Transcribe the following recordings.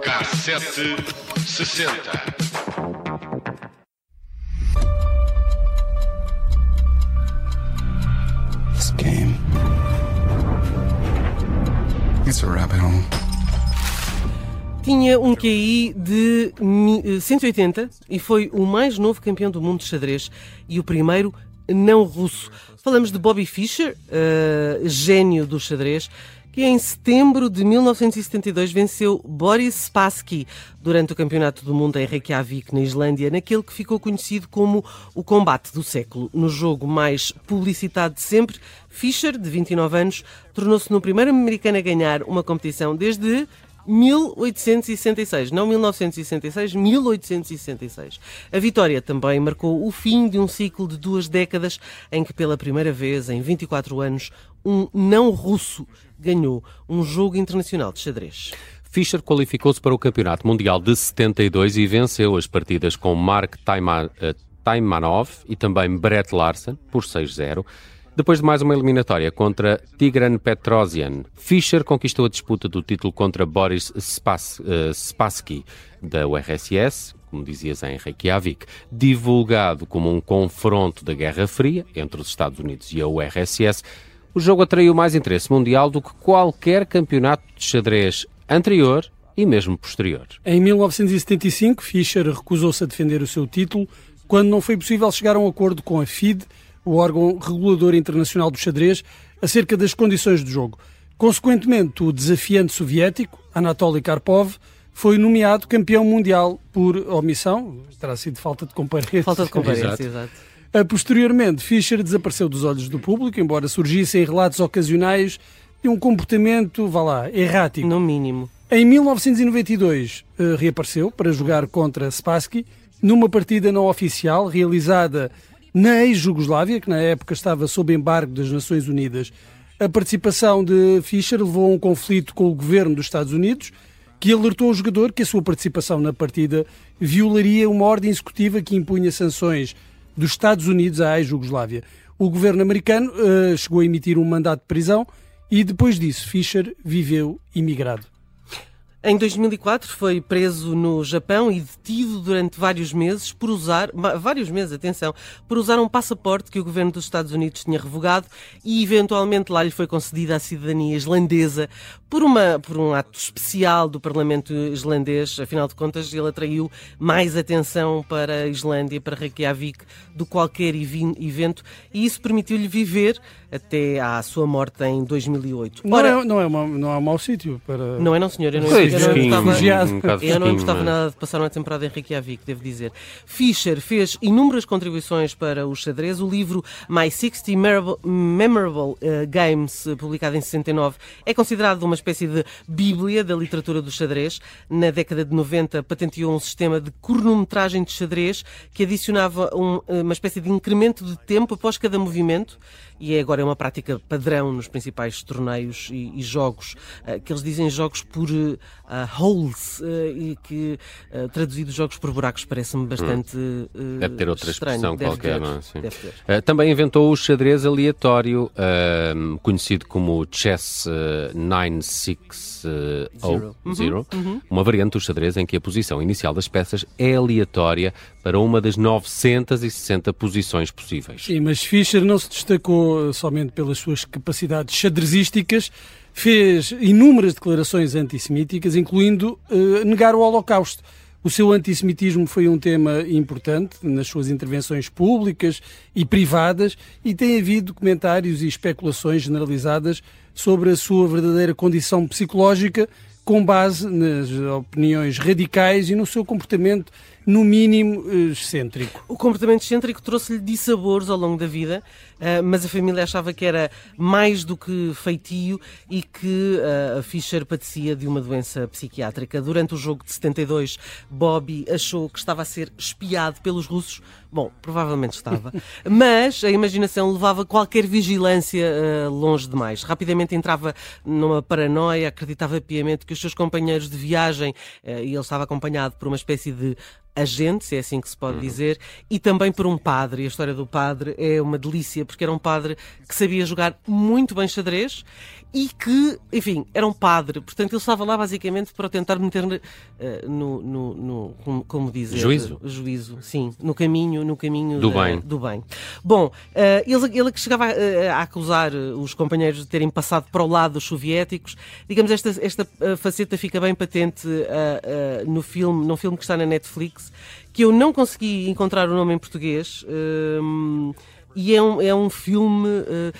Cassete sessenta. This game. It's a rabbit hole. Tinha um QI de mi- eh, 180 e foi o mais novo campeão do mundo de xadrez e o primeiro não russo. Falamos de Bobby Fischer, eh, gênio do xadrez, que em setembro de 1972 venceu Boris Spassky durante o Campeonato do Mundo em Reykjavik, na Islândia, naquele que ficou conhecido como o combate do século. No jogo mais publicitado de sempre, Fischer, de 29 anos, tornou-se no primeiro americano a ganhar uma competição desde 1866, não 1966, 1866. A vitória também marcou o fim de um ciclo de duas décadas em que, pela primeira vez em 24 anos, um não russo ganhou um jogo internacional de xadrez. Fischer qualificou-se para o Campeonato Mundial de 72 e venceu as partidas com Mark eh, Taimanov e também Brett Larsen por 6-0. Depois de mais uma eliminatória contra Tigran Petrosian, Fischer conquistou a disputa do título contra Boris Spas, eh, Spassky, da URSS, como dizias em Reykjavik, divulgado como um confronto da Guerra Fria entre os Estados Unidos e a URSS. O jogo atraiu mais interesse mundial do que qualquer campeonato de xadrez anterior e mesmo posterior. Em 1975, Fischer recusou-se a defender o seu título quando não foi possível chegar a um acordo com a FIDE, o órgão regulador internacional do xadrez, acerca das condições do jogo. Consequentemente, o desafiante soviético, Anatoly Karpov, foi nomeado campeão mundial por omissão, terá sido falta de comparência. Falta de comparência, Exato. exato. Posteriormente, Fischer desapareceu dos olhos do público, embora surgissem relatos ocasionais de um comportamento, vá lá, errático. No mínimo. Em 1992, eh, reapareceu para jogar contra Spassky numa partida não oficial realizada na ex-Jugoslávia, que na época estava sob embargo das Nações Unidas. A participação de Fischer levou a um conflito com o governo dos Estados Unidos, que alertou o jogador que a sua participação na partida violaria uma ordem executiva que impunha sanções dos Estados Unidos à ex-Jugoslávia. O governo americano eh, chegou a emitir um mandato de prisão e depois disso Fischer viveu imigrado. Em 2004 foi preso no Japão e detido durante vários meses por usar, vários meses, atenção, por usar um passaporte que o governo dos Estados Unidos tinha revogado e eventualmente lá lhe foi concedida a cidadania islandesa por, uma, por um ato especial do Parlamento islandês. Afinal de contas, ele atraiu mais atenção para a Islândia, para Reykjavik, do que qualquer evento e isso permitiu-lhe viver até à sua morte em 2008. Não, Ora, é, não, é uma, não é um mau sítio para. não é não, senhor. Eu não, Foi eu não gostava, um eu não gostava mas- nada de passar uma temporada em Reykjavik, devo dizer. Fischer fez inúmeras contribuições para o xadrez. O livro My 60 Memorable, Memorable, eh, Games, publicado em 69, é considerado uma espécie de bíblia da literatura do xadrez. Na década de 90 patenteou um sistema de cronometragem de xadrez que adicionava um, eh, uma espécie de incremento de tempo após cada movimento e é agora é uma prática padrão nos principais torneios e, e jogos, eh, que eles dizem jogos por ah, holes, eh, e que eh, traduzido jogos por buracos parece-me bastante eh, Deve ter outra estranho. expressão Deve qualquer, ter, não é? Uh, também inventou o xadrez aleatório, uh, conhecido como Chess uh, 9600, Uhum, uma variante do xadrez em que a posição inicial das peças é aleatória para uma das 960 posições possíveis. Sim, mas Fischer não se destacou eh, somente pelas suas capacidades xadrezísticas, fez inúmeras declarações antissemíticas, incluindo eh, negar o Holocausto. O seu antissemitismo foi um tema importante nas suas intervenções públicas e privadas e tem havido comentários e especulações generalizadas sobre a sua verdadeira condição psicológica com base nas opiniões radicais e no seu comportamento, no mínimo, eh, excêntrico. O comportamento excêntrico trouxe-lhe dissabores ao longo da vida, ah, mas a família achava que era mais do que feitio e que ah, a Fischer padecia de uma doença psiquiátrica. Durante o jogo de 72, Bobby achou que estava a ser espiado pelos russos. Bom, provavelmente estava, mas a imaginação levava qualquer vigilância longe demais. Rapidamente entrava numa paranoia, acreditava piamente que os seus companheiros de viagem, e ele estava acompanhado por uma espécie de agente, se é assim que se pode dizer, e também por um padre. E a história do padre é uma delícia, porque era um padre que sabia jogar muito bem xadrez e que, enfim, era um padre. Portanto, ele estava lá basicamente para tentar meter uh, no, no, no, como, como dizer... Juízo. Juízo, sim. No caminho, no caminho Do da- bem. do bem. Bom, eh, ele, ele que chegava eh, a acusar os companheiros de terem passado para o lado dos soviéticos, digamos, esta, esta faceta fica bem patente eh, no filme, num filme que está na Netflix, que eu não consegui encontrar o nome em português, eh, e é um, é um filme eh,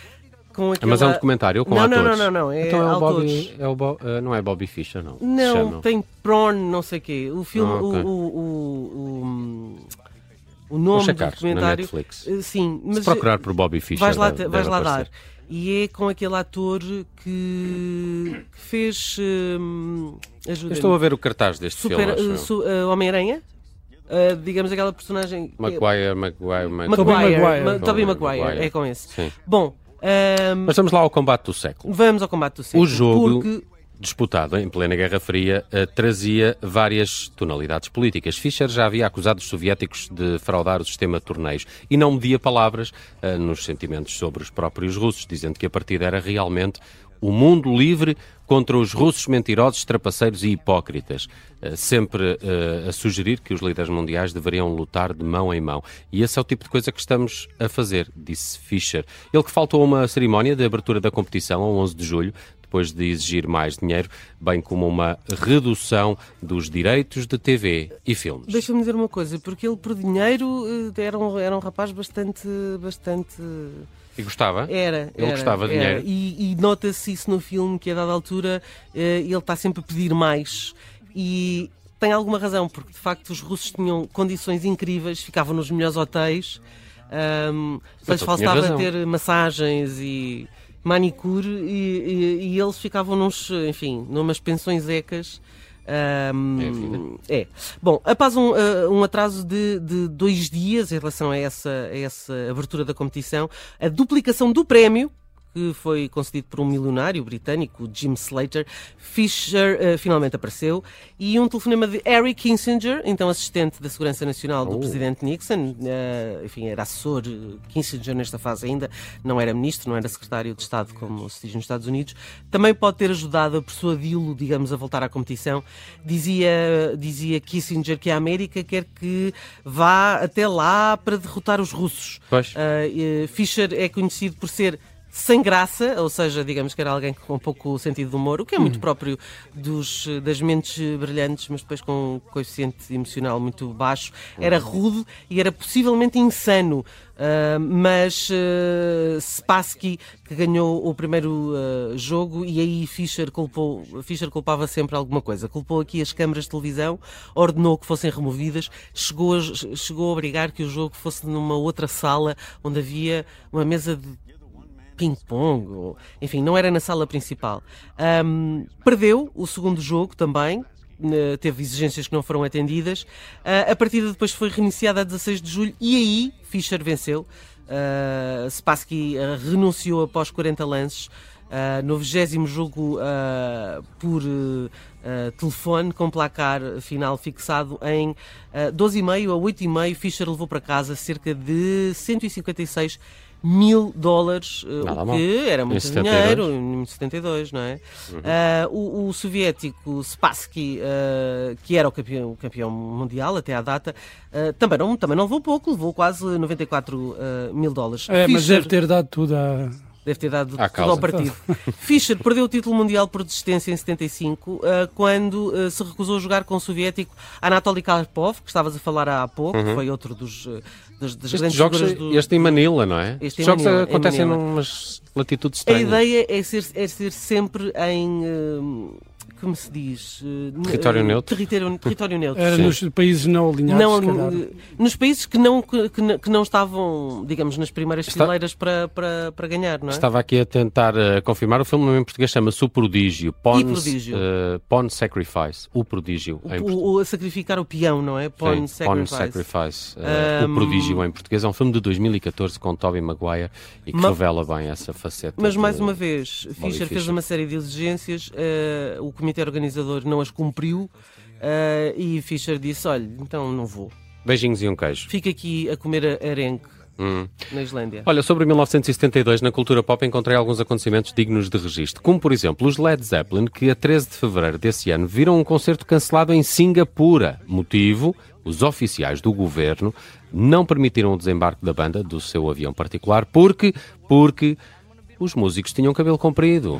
com aquela... Mas é um documentário ou com não, atores? Não, não, não, não, é então é o. Bobby, é o Bo- eh, não é Bobby Fischer, não. Não, chama. tem prawn, não sei o quê. O filme, Ah, ok. o, o, o, o, nome do checar na documentário. Netflix. eh, Sim, mas Se procurar por Bobby Fischer, vais lá, deve- vais deve lá dar. E é com aquele ator que, que fez. hum, estou a ver o cartaz deste Super, filme, uh, uh, Homem-Aranha? Uh, digamos aquela personagem. que- Maguire, Maguire, Maguire. Maguire. Maguire. Ma- Tobey Maguire. Maguire, é com esse. Sim. Bom, hum, Mas vamos lá ao combate do século. vamos ao combate do século. O jogo Porque disputado em plena Guerra Fria eh, trazia várias tonalidades políticas. Fischer já havia acusado os soviéticos de fraudar o sistema de torneios e não media palavras eh, nos sentimentos sobre os próprios russos, dizendo que a partida era realmente o mundo livre contra os russos mentirosos, trapaceiros e hipócritas, eh, sempre eh, a sugerir que os líderes mundiais deveriam lutar de mão em mão. E esse é o tipo de coisa que estamos a fazer, disse Fischer. Ele que faltou a uma cerimónia de abertura da competição, a 11 de julho, depois de exigir mais dinheiro, bem como uma redução dos direitos de TV e filmes. Deixa-me dizer uma coisa, porque ele por dinheiro eh, era um, era um rapaz bastante. bastante E gostava? Era. Ele era, gostava de era. dinheiro. E, e nota-se isso no filme, que a dada altura eh, ele está sempre a pedir mais. E tem alguma razão, porque de facto os russos tinham condições incríveis, ficavam nos melhores hotéis, Então, tinha faltava ter massagens e manicure e, e- e eles ficavam nos, enfim, numas pensões ecas. Ahm, É é. Bom, após um, ah, um atraso de, de dois dias em relação a essa, a essa abertura da competição, a duplicação do prémio, que foi concedido por um milionário britânico, Jim Slater, Fisher ah, finalmente apareceu, e um telefonema de Harry Kissinger, então assistente da Segurança Nacional do Oh. presidente Nixon, ah, enfim, era assessor, eh, Kissinger nesta fase ainda, não era ministro, não era secretário de Estado, como se diz nos Estados Unidos, também pode ter ajudado a persuadi-lo, digamos, a voltar à competição. Dizia, dizia Kissinger que a América quer que vá até lá para derrotar os russos. Pois. Eh, Fischer é conhecido por ser sem graça, ou seja, digamos que era alguém com pouco sentido de humor, o que é muito próprio dos, das mentes brilhantes, mas depois com um coeficiente emocional muito baixo. Era rude e era possivelmente insano. Ah, mas uh, Spassky que ganhou o primeiro ah, jogo e aí Fischer culpou Fischer culpava sempre alguma coisa culpou aqui as câmaras de televisão ordenou que fossem removidas chegou a, chegou a obrigar que o jogo fosse numa outra sala onde havia uma mesa de ping-pong, enfim, não era na sala principal. Ahm, perdeu o segundo jogo também. né, Teve exigências que não foram atendidas. Ah, a partida depois foi reiniciada a 16 de julho e aí Fischer venceu. Uh, Spassky ah, renunciou após 40 lances. Ah, no 20 jogo ah, por ah, telefone, com placar final fixado em ah, 12,5 a 8,5, Fischer levou para casa cerca de 156 mil dólares, eh, Nada o mal. que era Em muito 72. dinheiro, em 72, não é? Ah, o, o soviético Spassky, ah, que era o campeão, o campeão mundial até à data, ah, também, não, também não levou pouco, levou quase 94 ah, mil dólares. É, mas Fischer- deve ter dado tudo à... Deve ter dado À tudo causa. ao partido. Fischer perdeu o título mundial por desistência em 75, ah, quando ah, se recusou a jogar com o soviético Anatoly Karpov, que estavas a falar há pouco, que foi outro dos, ah, das, das grandes jogos, figuras do... este em Manila, não é? Este em jogos Manila, em acontecem Manila. numas latitudes A estranhas. ideia é ser, é ser sempre em. ah, como se diz? Ah, Território ah, neutro? Território, território neutro. Era nos países não alinhados, Não, eh, nos países que não, que, que não- estavam, digamos, nas primeiras Está- fileiras para, para, para ganhar, não é? Estava aqui a tentar eh, confirmar. O filme em português chama-se O Prodígio. Pawn, Prodígio. eh, Pawn Sacrifice. O Prodígio. O, o- a sacrificar o peão, não é? Pawn Sim, Pawn Sacrifice. Sacrifice. eh, Um, O Prodígio em português. É um filme de 2014 com Tobey Maguire e que Ma- revela bem essa faceta. Mas mais uma vez, Fischer fez uma série de exigências. eh, o, comitê organizador não as cumpriu eh, e Fischer disse: Olha, então não vou. Beijinhos e um queijo. Fica aqui a comer arenque Hum. na Islândia. Olha, sobre 1972, na cultura pop encontrei alguns acontecimentos dignos de registro, como por exemplo os Led Zeppelin, que a 13 de fevereiro desse ano viram um concerto cancelado em Singapura. Motivo: os oficiais do governo não permitiram o desembarque da banda do seu avião particular porque porque os músicos tinham cabelo comprido.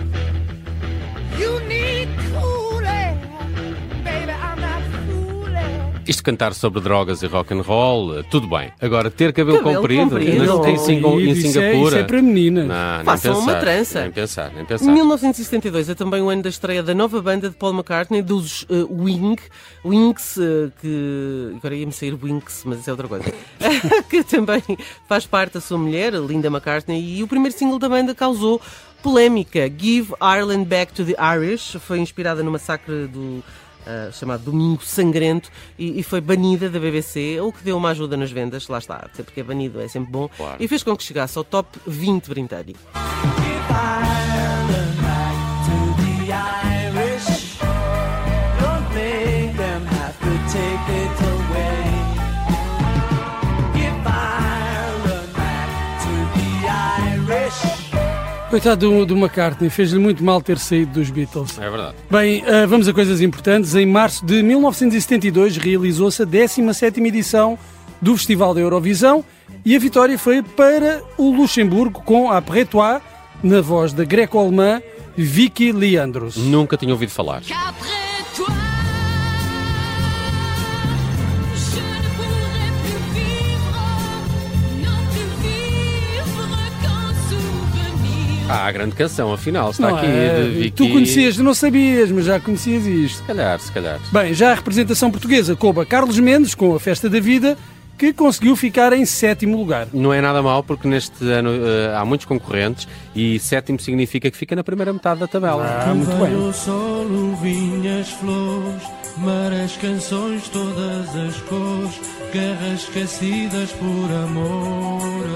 Isto cantar sobre drogas e rock and roll, eh, tudo bem. Agora ter cabelo, Cabelo comprido, comprido. não tem em, Singa- em Isso é- Singapura. Isso é para meninas. Não, nem Façam pensar, uma trança. Nem pensar, nem pensar. 1972 é também o ano da estreia da nova banda de Paul McCartney, dos eh, Wing, Wings, eh, que agora ia-me sair Winks, mas isso é outra coisa, que também faz parte da sua mulher, a Linda McCartney, e o primeiro single da banda causou polémica. Give Ireland Back to the Irish foi inspirada no massacre do ah, chamado Domingo Sangrento e, e foi banida da BBC, o que deu uma ajuda nas vendas, lá está, até porque é banido, é sempre bom, Claro. e fez com que chegasse ao top 20 britânico. Coitado do, do McCartney, fez-lhe muito mal ter saído dos Beatles. É verdade. Bem, ah, vamos a coisas importantes. Em março de 1972 realizou-se a 17ª edição do Festival da Eurovisão e a vitória foi para o Luxemburgo com a Prétoire na voz da greco-alemã Vicky Leandros. Nunca tinha ouvido falar. Qu'après Ah, a grande canção, afinal, está Não aqui é? de Vicky. Tu conhecias, não sabias, mas já conhecias isto. Se calhar, se calhar. Bem, já a representação portuguesa coube a Carlos Mendes com a Festa da Vida, que conseguiu ficar em sétimo lugar. Não é nada mal porque neste ano eh, há muitos concorrentes e sétimo significa que fica na primeira metade da tabela. Ah, muito bem. Veio o sol, vinhas flores, maras, canções, todas as cores, guerras esquecidas por amor.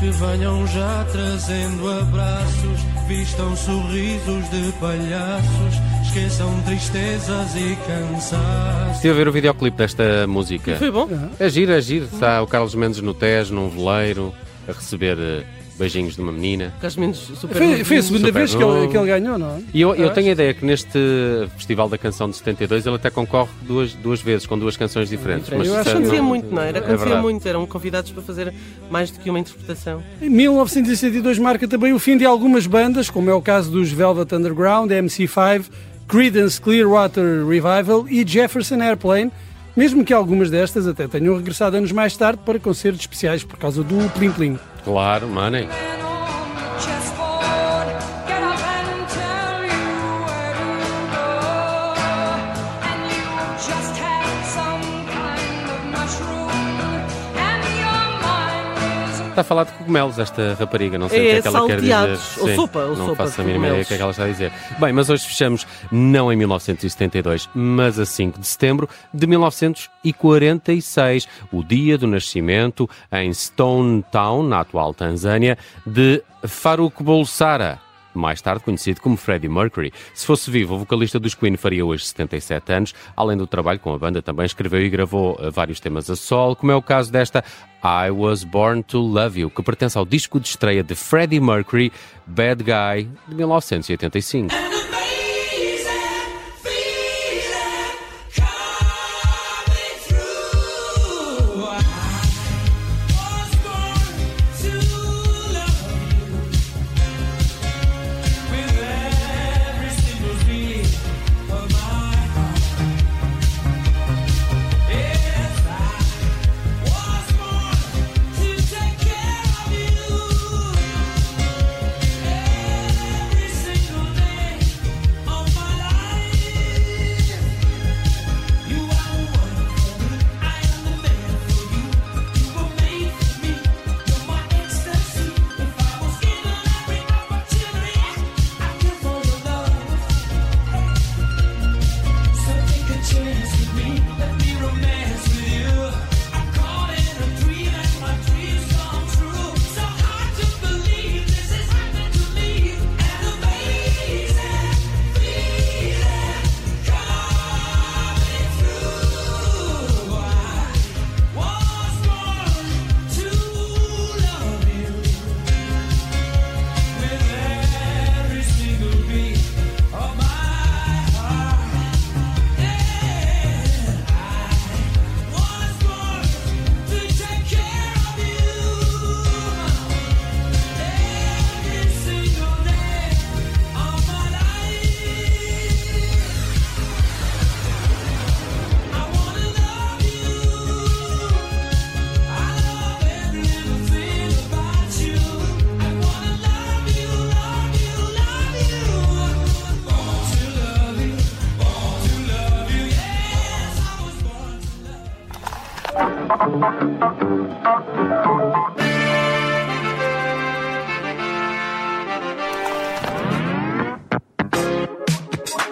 Que venham já trazendo abraços, vistam sorrisos de palhaços, esqueçam tristezas e cansaços. Estive a ver o videoclipe desta música. Foi bom? É giro, é. Está o Carlos Mendes no Tejo, num veleiro, a receber eh, beijinhos de uma menina. Foi, foi a segunda Super vez que ele, que ele ganhou, não é? E eu, eu tenho a ideia que neste Festival da Canção de 72 ele até concorre duas, duas vezes, com duas canções diferentes. Eu Mas acho isso que é- acontecia não- muito, não era? é Acontecia verdade. muito, eram convidados para fazer mais do que uma interpretação. Em 1962 marca também o fim de algumas bandas, como é o caso dos Velvet Underground, MC5, Creedence Clearwater Revival e Jefferson Airplane, mesmo que algumas destas até tenham regressado anos mais tarde para concertos especiais por causa do Plim Plim. Claro, money. Está a falar de cogumelos esta rapariga, não sei o É, que é que ela quer dizer. salteados, ou Sim, sopa, ou não sopa faço de a mínima ideia do que é que ela está a dizer. Bem, mas hoje fechamos não em 1972, mas a 5 de setembro de 1946, o dia do nascimento em Stone Town, na atual Tanzânia, de Farouk Bulsara. Mais tarde conhecido como Freddie Mercury. Se fosse vivo, o vocalista dos Queen faria hoje 77 anos. Além do trabalho com a banda, também escreveu e gravou eh, vários temas a solo, como é o caso desta I Was Born to Love You, que pertence ao disco de estreia de Freddie Mercury, Bad Guy, de 1985.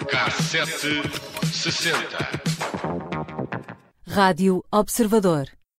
K760 Rádio Observador.